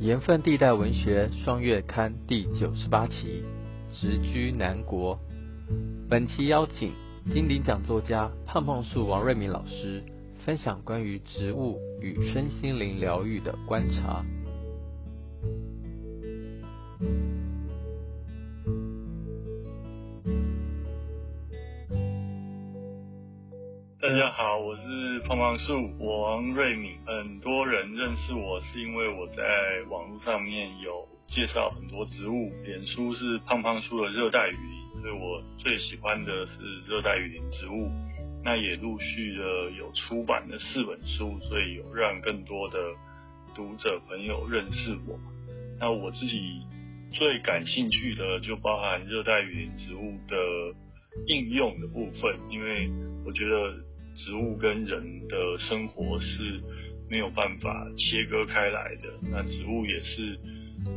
盐分地带文学双月刊第九十八期，直居南国。本期邀请金鼎奖作家胖胖树王瑞敏老师，分享关于植物与身心灵疗愈的观察。好，我是胖胖树王瑞敏。很多人认识我是因为我在网络上面有介绍很多植物，脸书是胖胖树的热带雨林，所以我最喜欢的是热带雨林植物。那也陆续的有出版的四本书，所以有让更多的读者朋友认识我。那我自己最感兴趣的就包含热带雨林植物的应用的部分，因为我觉得。植物跟人的生活是没有办法切割开来的。那植物也是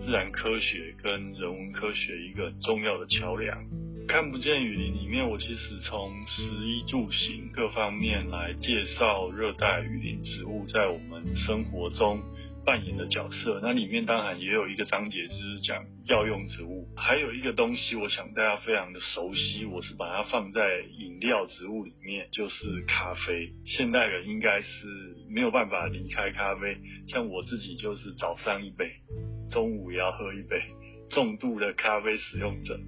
自然科学跟人文科学一个重要的桥梁。看不见雨林里面，我其实从食衣住行各方面来介绍热带雨林植物在我们生活中。扮演的角色，那里面当然也有一个章节就是讲药用植物，还有一个东西，我想大家非常的熟悉，我是把它放在饮料植物里面，就是咖啡。现代人应该是没有办法离开咖啡，像我自己就是早上一杯，中午也要喝一杯，重度的咖啡使用者。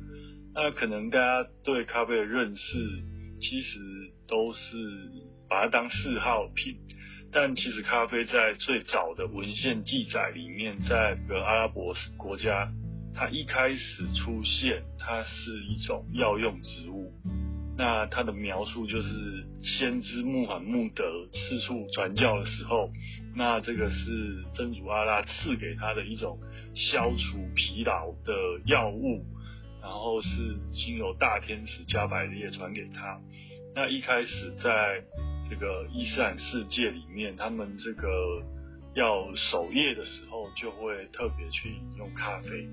那可能大家对咖啡的认识，其实都是把它当嗜好品。但其实咖啡在最早的文献记载里面，在个阿拉伯国家，它一开始出现，它是一种药用植物。那它的描述就是先知穆罕默德四处传教的时候，那这个是真主阿拉赐给他的一种消除疲劳的药物，然后是经由大天使加百列传给他。那一开始在这个伊斯兰世界里面，他们这个要守夜的时候，就会特别去饮用咖啡，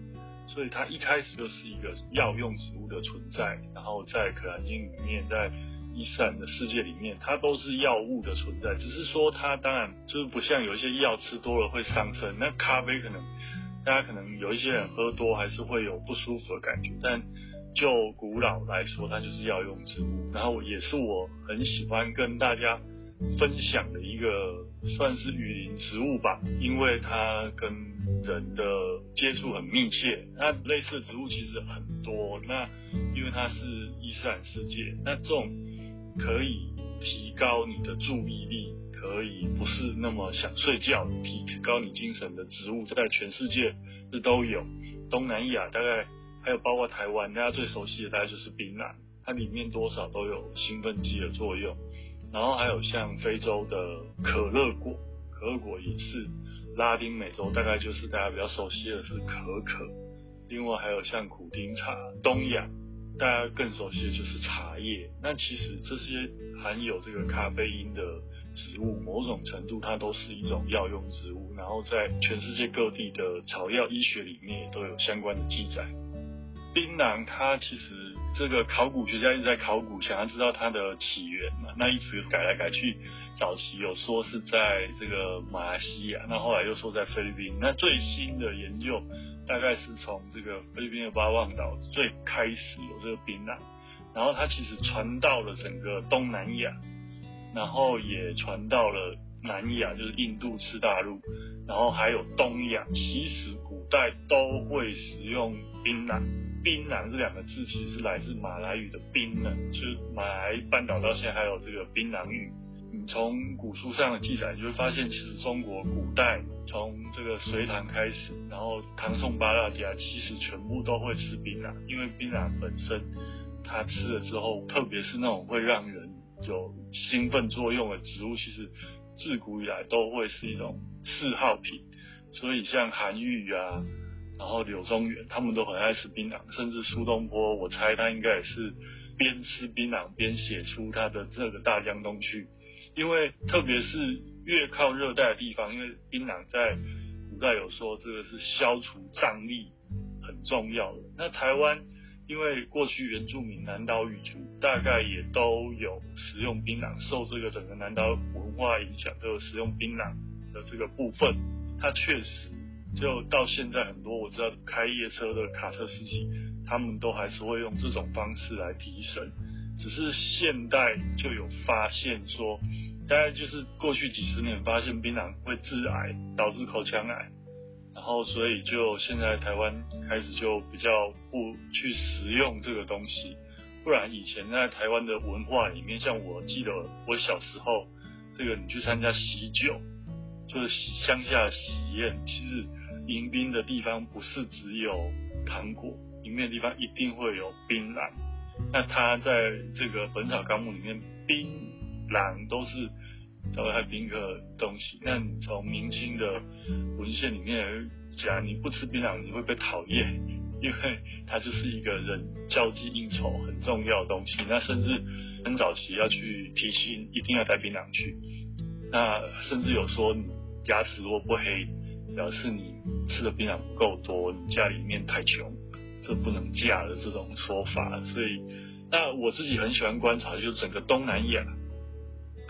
所以它一开始就是一个药用植物的存在。然后在可兰经里面，在伊斯兰的世界里面，它都是药物的存在。只是说，它当然就是不像有一些药吃多了会伤身，那咖啡可能大家可能有一些人喝多还是会有不舒服的感觉，但。就古老来说，它就是药用植物，然后也是我很喜欢跟大家分享的一个算是雨林植物吧，因为它跟人的接触很密切。那类似的植物其实很多，那因为它是伊斯兰世界，那这种可以提高你的注意力，可以不是那么想睡觉，提高你精神的植物，在全世界是都有。东南亚大概。还有包括台湾，大家最熟悉的大概就是槟榔，它里面多少都有兴奋剂的作用。然后还有像非洲的可乐果，可乐果也是。拉丁美洲大概就是大家比较熟悉的是可可。另外还有像苦丁茶，东亚大家更熟悉的就是茶叶。那其实这些含有这个咖啡因的植物，某种程度它都是一种药用植物。然后在全世界各地的草药医学里面都有相关的记载。槟榔，它其实这个考古学家一直在考古，想要知道它的起源嘛。那一直改来改去，早期有说是在这个马来西亚，那后来又说在菲律宾。那最新的研究大概是从这个菲律宾的巴望岛最开始有这个槟榔，然后它其实传到了整个东南亚，然后也传到了南亚，就是印度次大陆，然后还有东亚。其实古代都会使用槟榔。槟榔这两个字其实是来自马来语的槟呢，就是马来半岛到现在还有这个槟榔语。你从古书上的记载，就会发现其实中国古代从这个隋唐开始，然后唐宋八大家其实全部都会吃槟榔，因为槟榔本身它吃了之后，特别是那种会让人有兴奋作用的植物，其实自古以来都会是一种嗜好品。所以像韩愈啊。然后柳宗元他们都很爱吃槟榔，甚至苏东坡，我猜他应该也是边吃槟榔边写出他的这个《大江东去》，因为特别是越靠热带的地方，因为槟榔在古代有说这个是消除瘴疠很重要的。那台湾因为过去原住民南岛语族大概也都有食用槟榔，受这个整个南岛文化影响，都有食用槟榔的这个部分，它确实。就到现在很多我知道开夜车的卡车司机，他们都还是会用这种方式来提神。只是现代就有发现说，大概就是过去几十年发现槟榔会致癌，导致口腔癌，后所以就现在台湾开始就比较不去食用这个东西。不然以前在台湾的文化里面，像我记得我小时候，这个你去参加喜酒，就是乡下喜宴，其实迎宾的地方不是只有糖果，迎宾的地方一定会有槟榔。那他在这个《本草纲目》里面，槟榔都是稍微还宾客东西。那你从明清的文献里面讲，你不吃槟榔你会被讨厌。因为它就是一个人交际应酬很重要的东西，那甚至很早期要去提亲，一定要带槟榔去。那甚至有说你牙齿如果不黑，表示你吃的槟榔不够多，你家里面太穷，这不能嫁的这种说法。所以，那我自己很喜欢观察，就是整个东南亚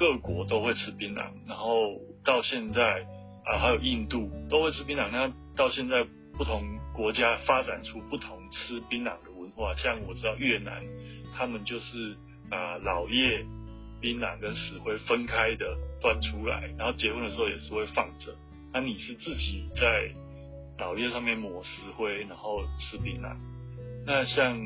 各国都会吃槟榔，然后到现在啊，还有印度都会吃槟榔，那到现在。不同国家发展出不同吃槟榔的文化，像我知道越南，他们就是啊老叶槟榔跟石灰分开的端出来，然后结婚的时候也是会放着。那你是自己在老叶上面抹石灰，然后吃槟榔。那像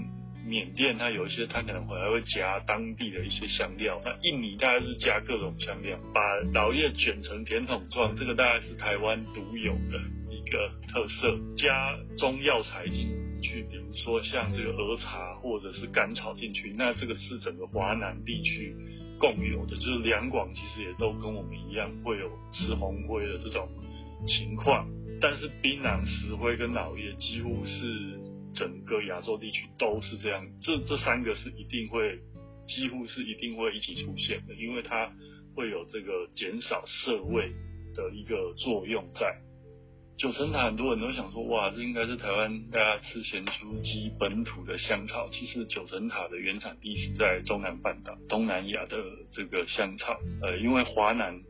缅甸，它有一些它可能还会加当地的一些香料。那印尼大概是加各种香料，把老叶卷成甜筒状，这个大概是台湾独有的。一个特色，加中药材进去，比如说像这个儿茶或者是甘草进去，那这个是整个华南地区共有的，就是两广其实也都跟我们一样会有吃红灰的这种情况。但是槟榔、石灰跟老叶几乎是整个亚洲地区都是这样，这这三个是一定会，几乎是一定会一起出现的，因为它会有这个减少涩味的一个作用在。九层塔很多人都想说，哇，这应该是台湾大家吃咸酥鸡本土的香草。其实九层塔的原产地是在中南半岛、东南亚的这个香草。呃，因为华南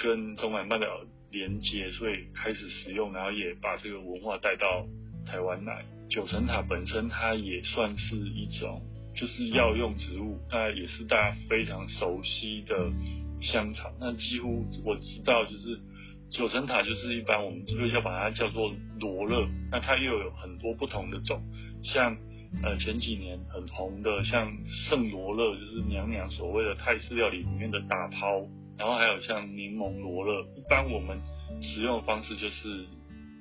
跟中南半岛连接，所以开始使用，然后也把这个文化带到台湾来。九层塔本身它也算是一种就是药用植物，那也是大家非常熟悉的香草。那几乎我知道就是。九层塔就是一般我们这个要把它叫做罗勒，那它又有很多不同的种，像呃前几年很红的像圣罗勒，就是娘娘所谓的泰式料理里面的打抛，然后还有像柠檬罗勒，一般我们使用的方式就是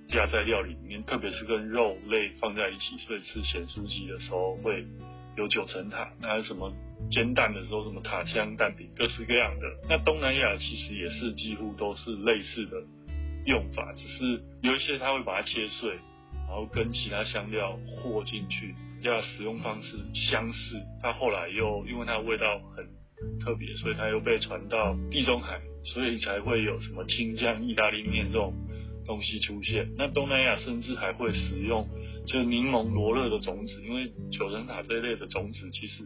加在料理里面，特别是跟肉类放在一起，所以吃咸酥鸡的时候会有九层塔，那什么？煎蛋的时候，什么塔香蛋饼，各式各样的。那东南亚其实也是几乎都是类似的用法，只是有一些它会把它切碎，然后跟其他香料和进去，要使用方式相似。它后来又因为它的味道很特别，所以它又被传到地中海，所以才会有什么青酱意大利面这种东西出现。那东南亚甚至还会使用。就柠檬罗勒的种子，因为九层塔这一类的种子，其实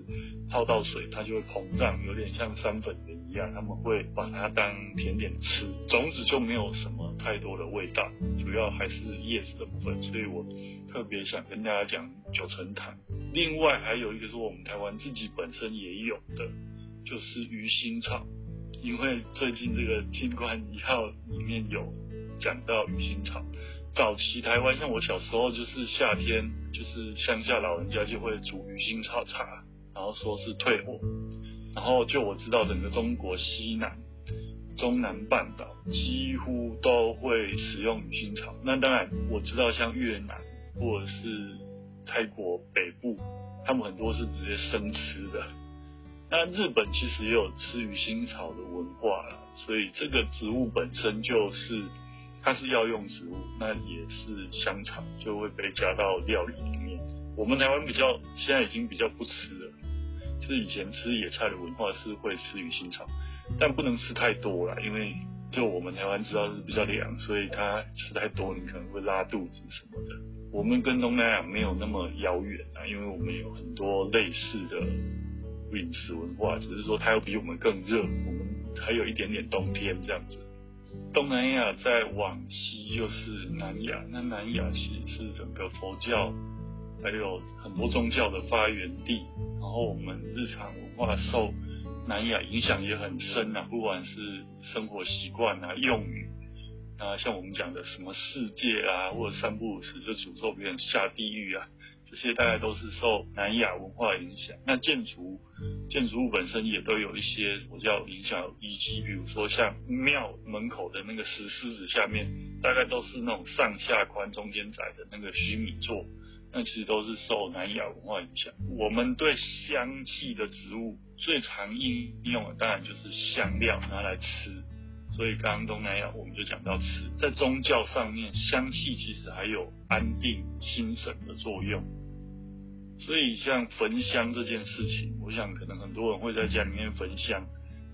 泡到水它就会膨胀，有点像山粉的一样，他们会把它当甜点吃。种子就没有什么太多的味道，主要还是叶子的部分。所以我特别想跟大家讲九层塔。另外还有一个是我们台湾自己本身也有的，就是鱼腥草，因为最近这个《清官一号》里面有讲到鱼腥草。早期台湾像我小时候，就是夏天，就是乡下老人家就会煮鱼腥草茶，然后说是退火。然后就我知道，整个中国西南、中南半岛几乎都会使用鱼腥草。那当然我知道，像越南或者是泰国北部，他们很多是直接生吃的。那日本其实也有吃鱼腥草的文化了，所以这个植物本身就是。它是药用植物，那也是香草，就会被加到料理里面。我们台湾比较现在已经比较不吃了，就是以前吃野菜的文化是会吃鱼腥草，但不能吃太多了，因为就我们台湾知道是比较凉，所以它吃太多你可能会拉肚子什么的。我们跟东南亚没有那么遥远啊，因为我们有很多类似的饮食文化，只是说它要比我们更热，我们还有一点点冬天这样子。东南亚再往西就是南亚，那南亚其实是整个佛教还有很多宗教的发源地，然后我们日常文化受南亚影响也很深啊，不管是生活习惯啊、用语啊，像我们讲的什么世界啊，或者三不五时就诅咒别人下地狱啊。这些大概都是受南亚文化影响。那建筑建筑物本身也都有一些我叫影响遗迹，比如说像庙门口的那个石狮子下面，大概都是那种上下宽、中间窄的那个须弥座，那其实都是受南亚文化影响。我们对香气的植物最常应用的，当然就是香料拿来吃。所以刚刚东南亚我们就讲到吃，在宗教上面，香气其实还有安定心神的作用。所以像焚香这件事情，我想可能很多人会在家里面焚香。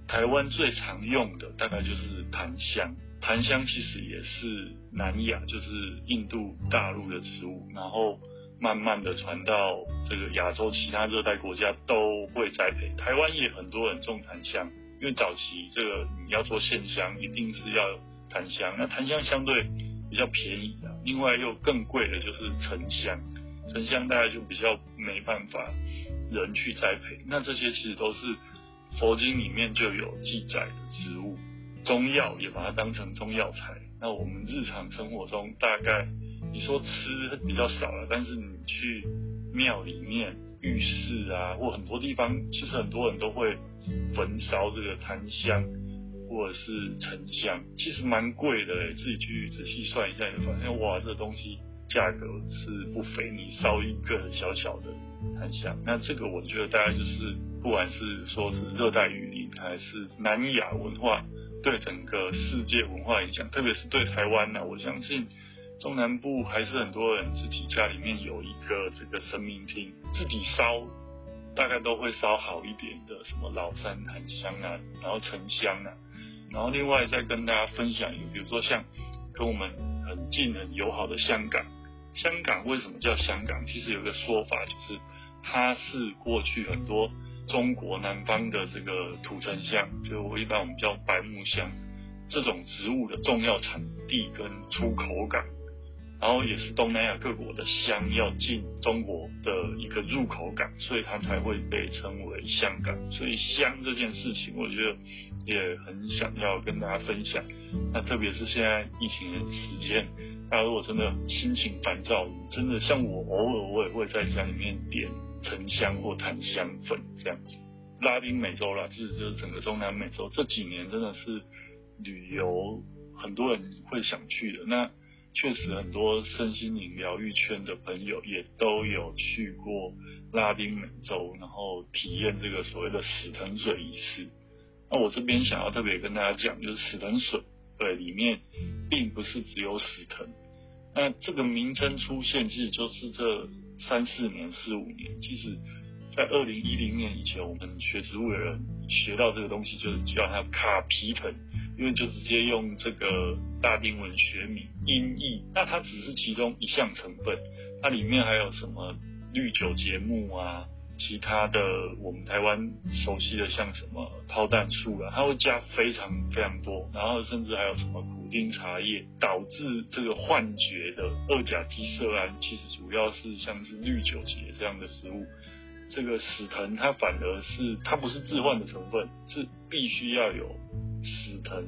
台湾最常用的大概就是檀香，檀香其实也是南亚，就是印度大陆的植物，然后慢慢的传到这个亚洲其他热带国家都会栽培。台湾也很多人种檀香，因为早期这个你要做线香，一定是要檀香，那檀香相对比较便宜的，另外又更贵的就是沉香。沉香大概就比较没办法人去栽培，那这些其实都是佛经里面就有记载的植物，中药也把它当成中药材。那我们日常生活中大概你说吃比较少了，但是你去庙里面、浴室啊，或很多地方，其实很多人都会焚烧这个檀香或者是沉香，其实蛮贵的自己去仔细算一下，就发现哇，这东西。价格是不菲，你烧一个小小的檀香，那这个我觉得大概就是，不管是说是热带雨林，还是南亚文化对整个世界文化影响，特别是对台湾呢，我相信中南部还是很多人自己家里面有一个这个神明厅，自己烧大概都会烧好一点的，什么老山檀香啊，然后沉香啊，然后另外再跟大家分享一个，比如说像跟我们很近很友好的香港。香港为什么叫香港？其实有个说法，就是它是过去很多中国南方的这个土城香，就一般我们叫白木香这种植物的重要产地跟出口港，然后也是东南亚各国的香要进中国的一个入口港，所以它才会被称为香港。所以香这件事情，我觉得也很想要跟大家分享。那特别是现在疫情的时间。那如果真的心情烦躁，真的像我，偶尔我也会在家里面点沉香或檀香粉这样子。拉丁美洲啦，就是就是整个中南美洲这几年真的是旅游很多人会想去的。那确实很多身心灵疗愈圈的朋友也都有去过拉丁美洲，然后体验这个所谓的死藤水仪式。那我这边想要特别跟大家讲，就是死藤水。对，里面并不是只有死藤。那这个名称出现，其实就是这三四年、四五年。其实，在二零一零年以前，我们学植物的人学到这个东西，就叫它卡皮藤，因为就直接用这个大丁文学名音译。那它只是其中一项成分，它里面还有什么绿酒节目啊？其他的我们台湾熟悉的像什么炮弹素啊，它会加非常非常多，然后甚至还有什么苦丁茶叶，导致这个幻觉的二甲基色胺，其实主要是像是绿酒节这样的食物。这个死藤它反而是它不是致幻的成分，是必须要有死藤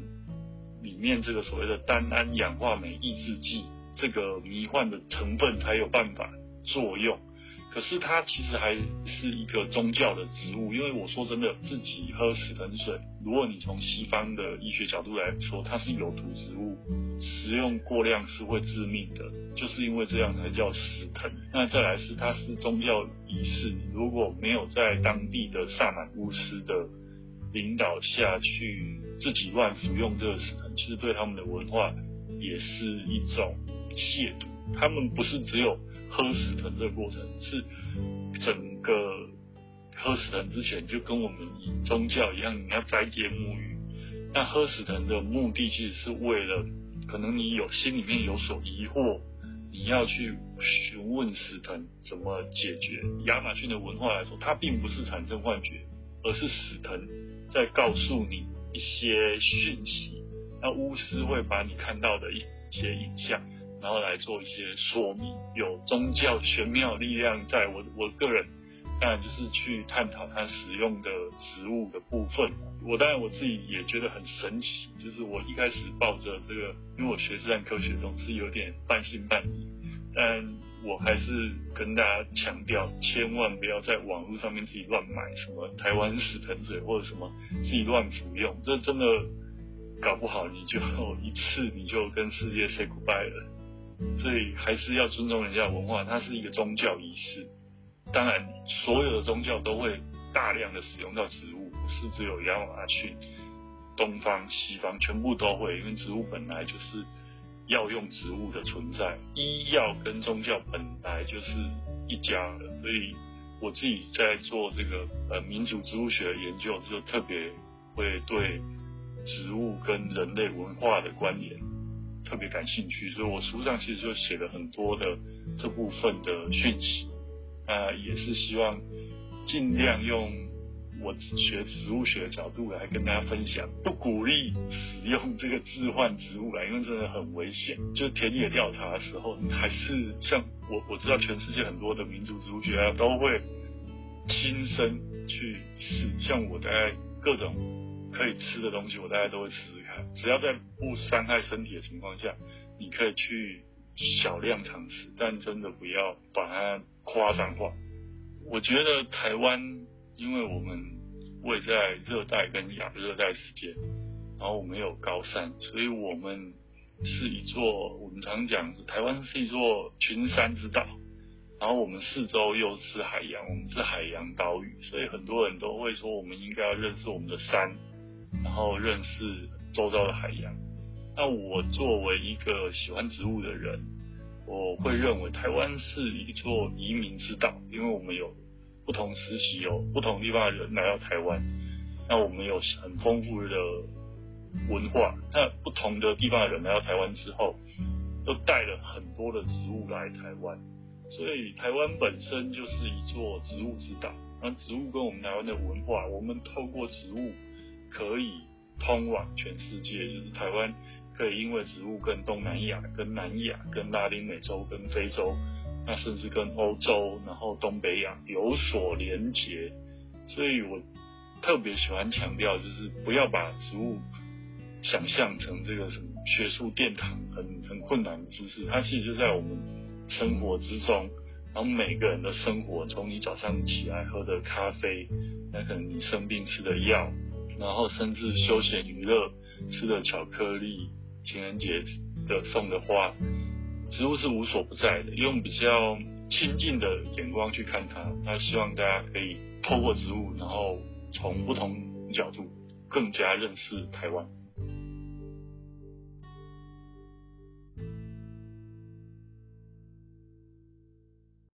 里面这个所谓的单胺氧化酶抑制剂这个迷幻的成分才有办法作用。可是它其实还是一个宗教的植物，因为我说真的，自己喝死藤水，如果你从西方的医学角度来说，它是有毒植物，食用过量是会致命的，就是因为这样才叫死藤。那再来是它是宗教仪式，如果没有在当地的萨满巫师的领导下去自己乱服用这个死藤，其实对他们的文化也是一种亵渎。他们不是只有。喝死藤这个过程是整个喝死藤之前就跟我们宗教一样，你要斋戒沐浴。那喝死藤的目的其实是为了，可能你有心里面有所疑惑，你要去询问死藤怎么解决。亚马逊的文化来说，它并不是产生幻觉，而是死藤在告诉你一些讯息，那巫师会把你看到的一些影像，然后来做一些说明，有宗教玄妙力量在。我我个人当然就是去探讨它使用的植物的部分。我当然我自己也觉得很神奇，就是我一开始抱着这个，因为我学自然科学，总是有点半信半疑，但。我还是跟大家强调，千万不要在网络上面自己乱买什么台湾死藤水或者什么自己乱服用，这真的搞不好你就 一次你就跟世界 say goodbye 了。所以还是要尊重人家的文化，它是一个宗教仪式。当然，所有的宗教都会大量的使用到植物，不是只有亚马逊，东方西方全部都会，因为植物本来就是。药用植物的存在，医药跟宗教本来就是一家的，所以我自己在做这个呃民族植物学的研究，就特别会对植物跟人类文化的关联特别感兴趣，所以我书上其实就写了很多的这部分的讯息，啊，也是希望尽量用。我学植物学的角度来跟大家分享，不鼓励使用这个置换植物来，因为真的很危险。就田野调查的时候，还是像我，我知道全世界很多的民族植物学家都会亲身去试。像我大概各种可以吃的东西，我大概都会吃。只要在不伤害身体的情况下，你可以去小量尝试，但真的不要把它夸张化。我觉得台湾。因为我们位在热带跟亚热带之间，然后我们有高山，所以我们是一座我们常讲台湾是一座群山之岛，然后我们四周又是海洋，我们是海洋岛屿，所以很多人都会说我们应该要认识我们的山，然后认识周遭的海洋。那我作为一个喜欢植物的人，我会认为台湾是一座移民之岛，因为我们有。不同时期有不同地方的人来到台湾，那我们有很丰富的文化。那不同的地方的人来到台湾之后，都带了很多的植物来台湾，所以台湾本身就是一座植物之岛。那植物跟我们台湾的文化，我们透过植物可以通往全世界，就是台湾可以因为植物跟东南亚、跟南亚、跟拉丁美洲、跟非洲。那甚至跟欧洲，然后东北亚有所连结，所以我特别喜欢强调，就是不要把植物想象成这个什么学术殿堂很很困难的知识，它其实就在我们生活之中，然后每个人的生活，从你早上起来喝的咖啡，那可能你生病吃的药，然后甚至休闲娱乐吃的巧克力，情人节的送的花。植物是无所不在的，用比较亲近的眼光去看它。那希望大家可以透过植物，然后从不同角度更加认识台湾。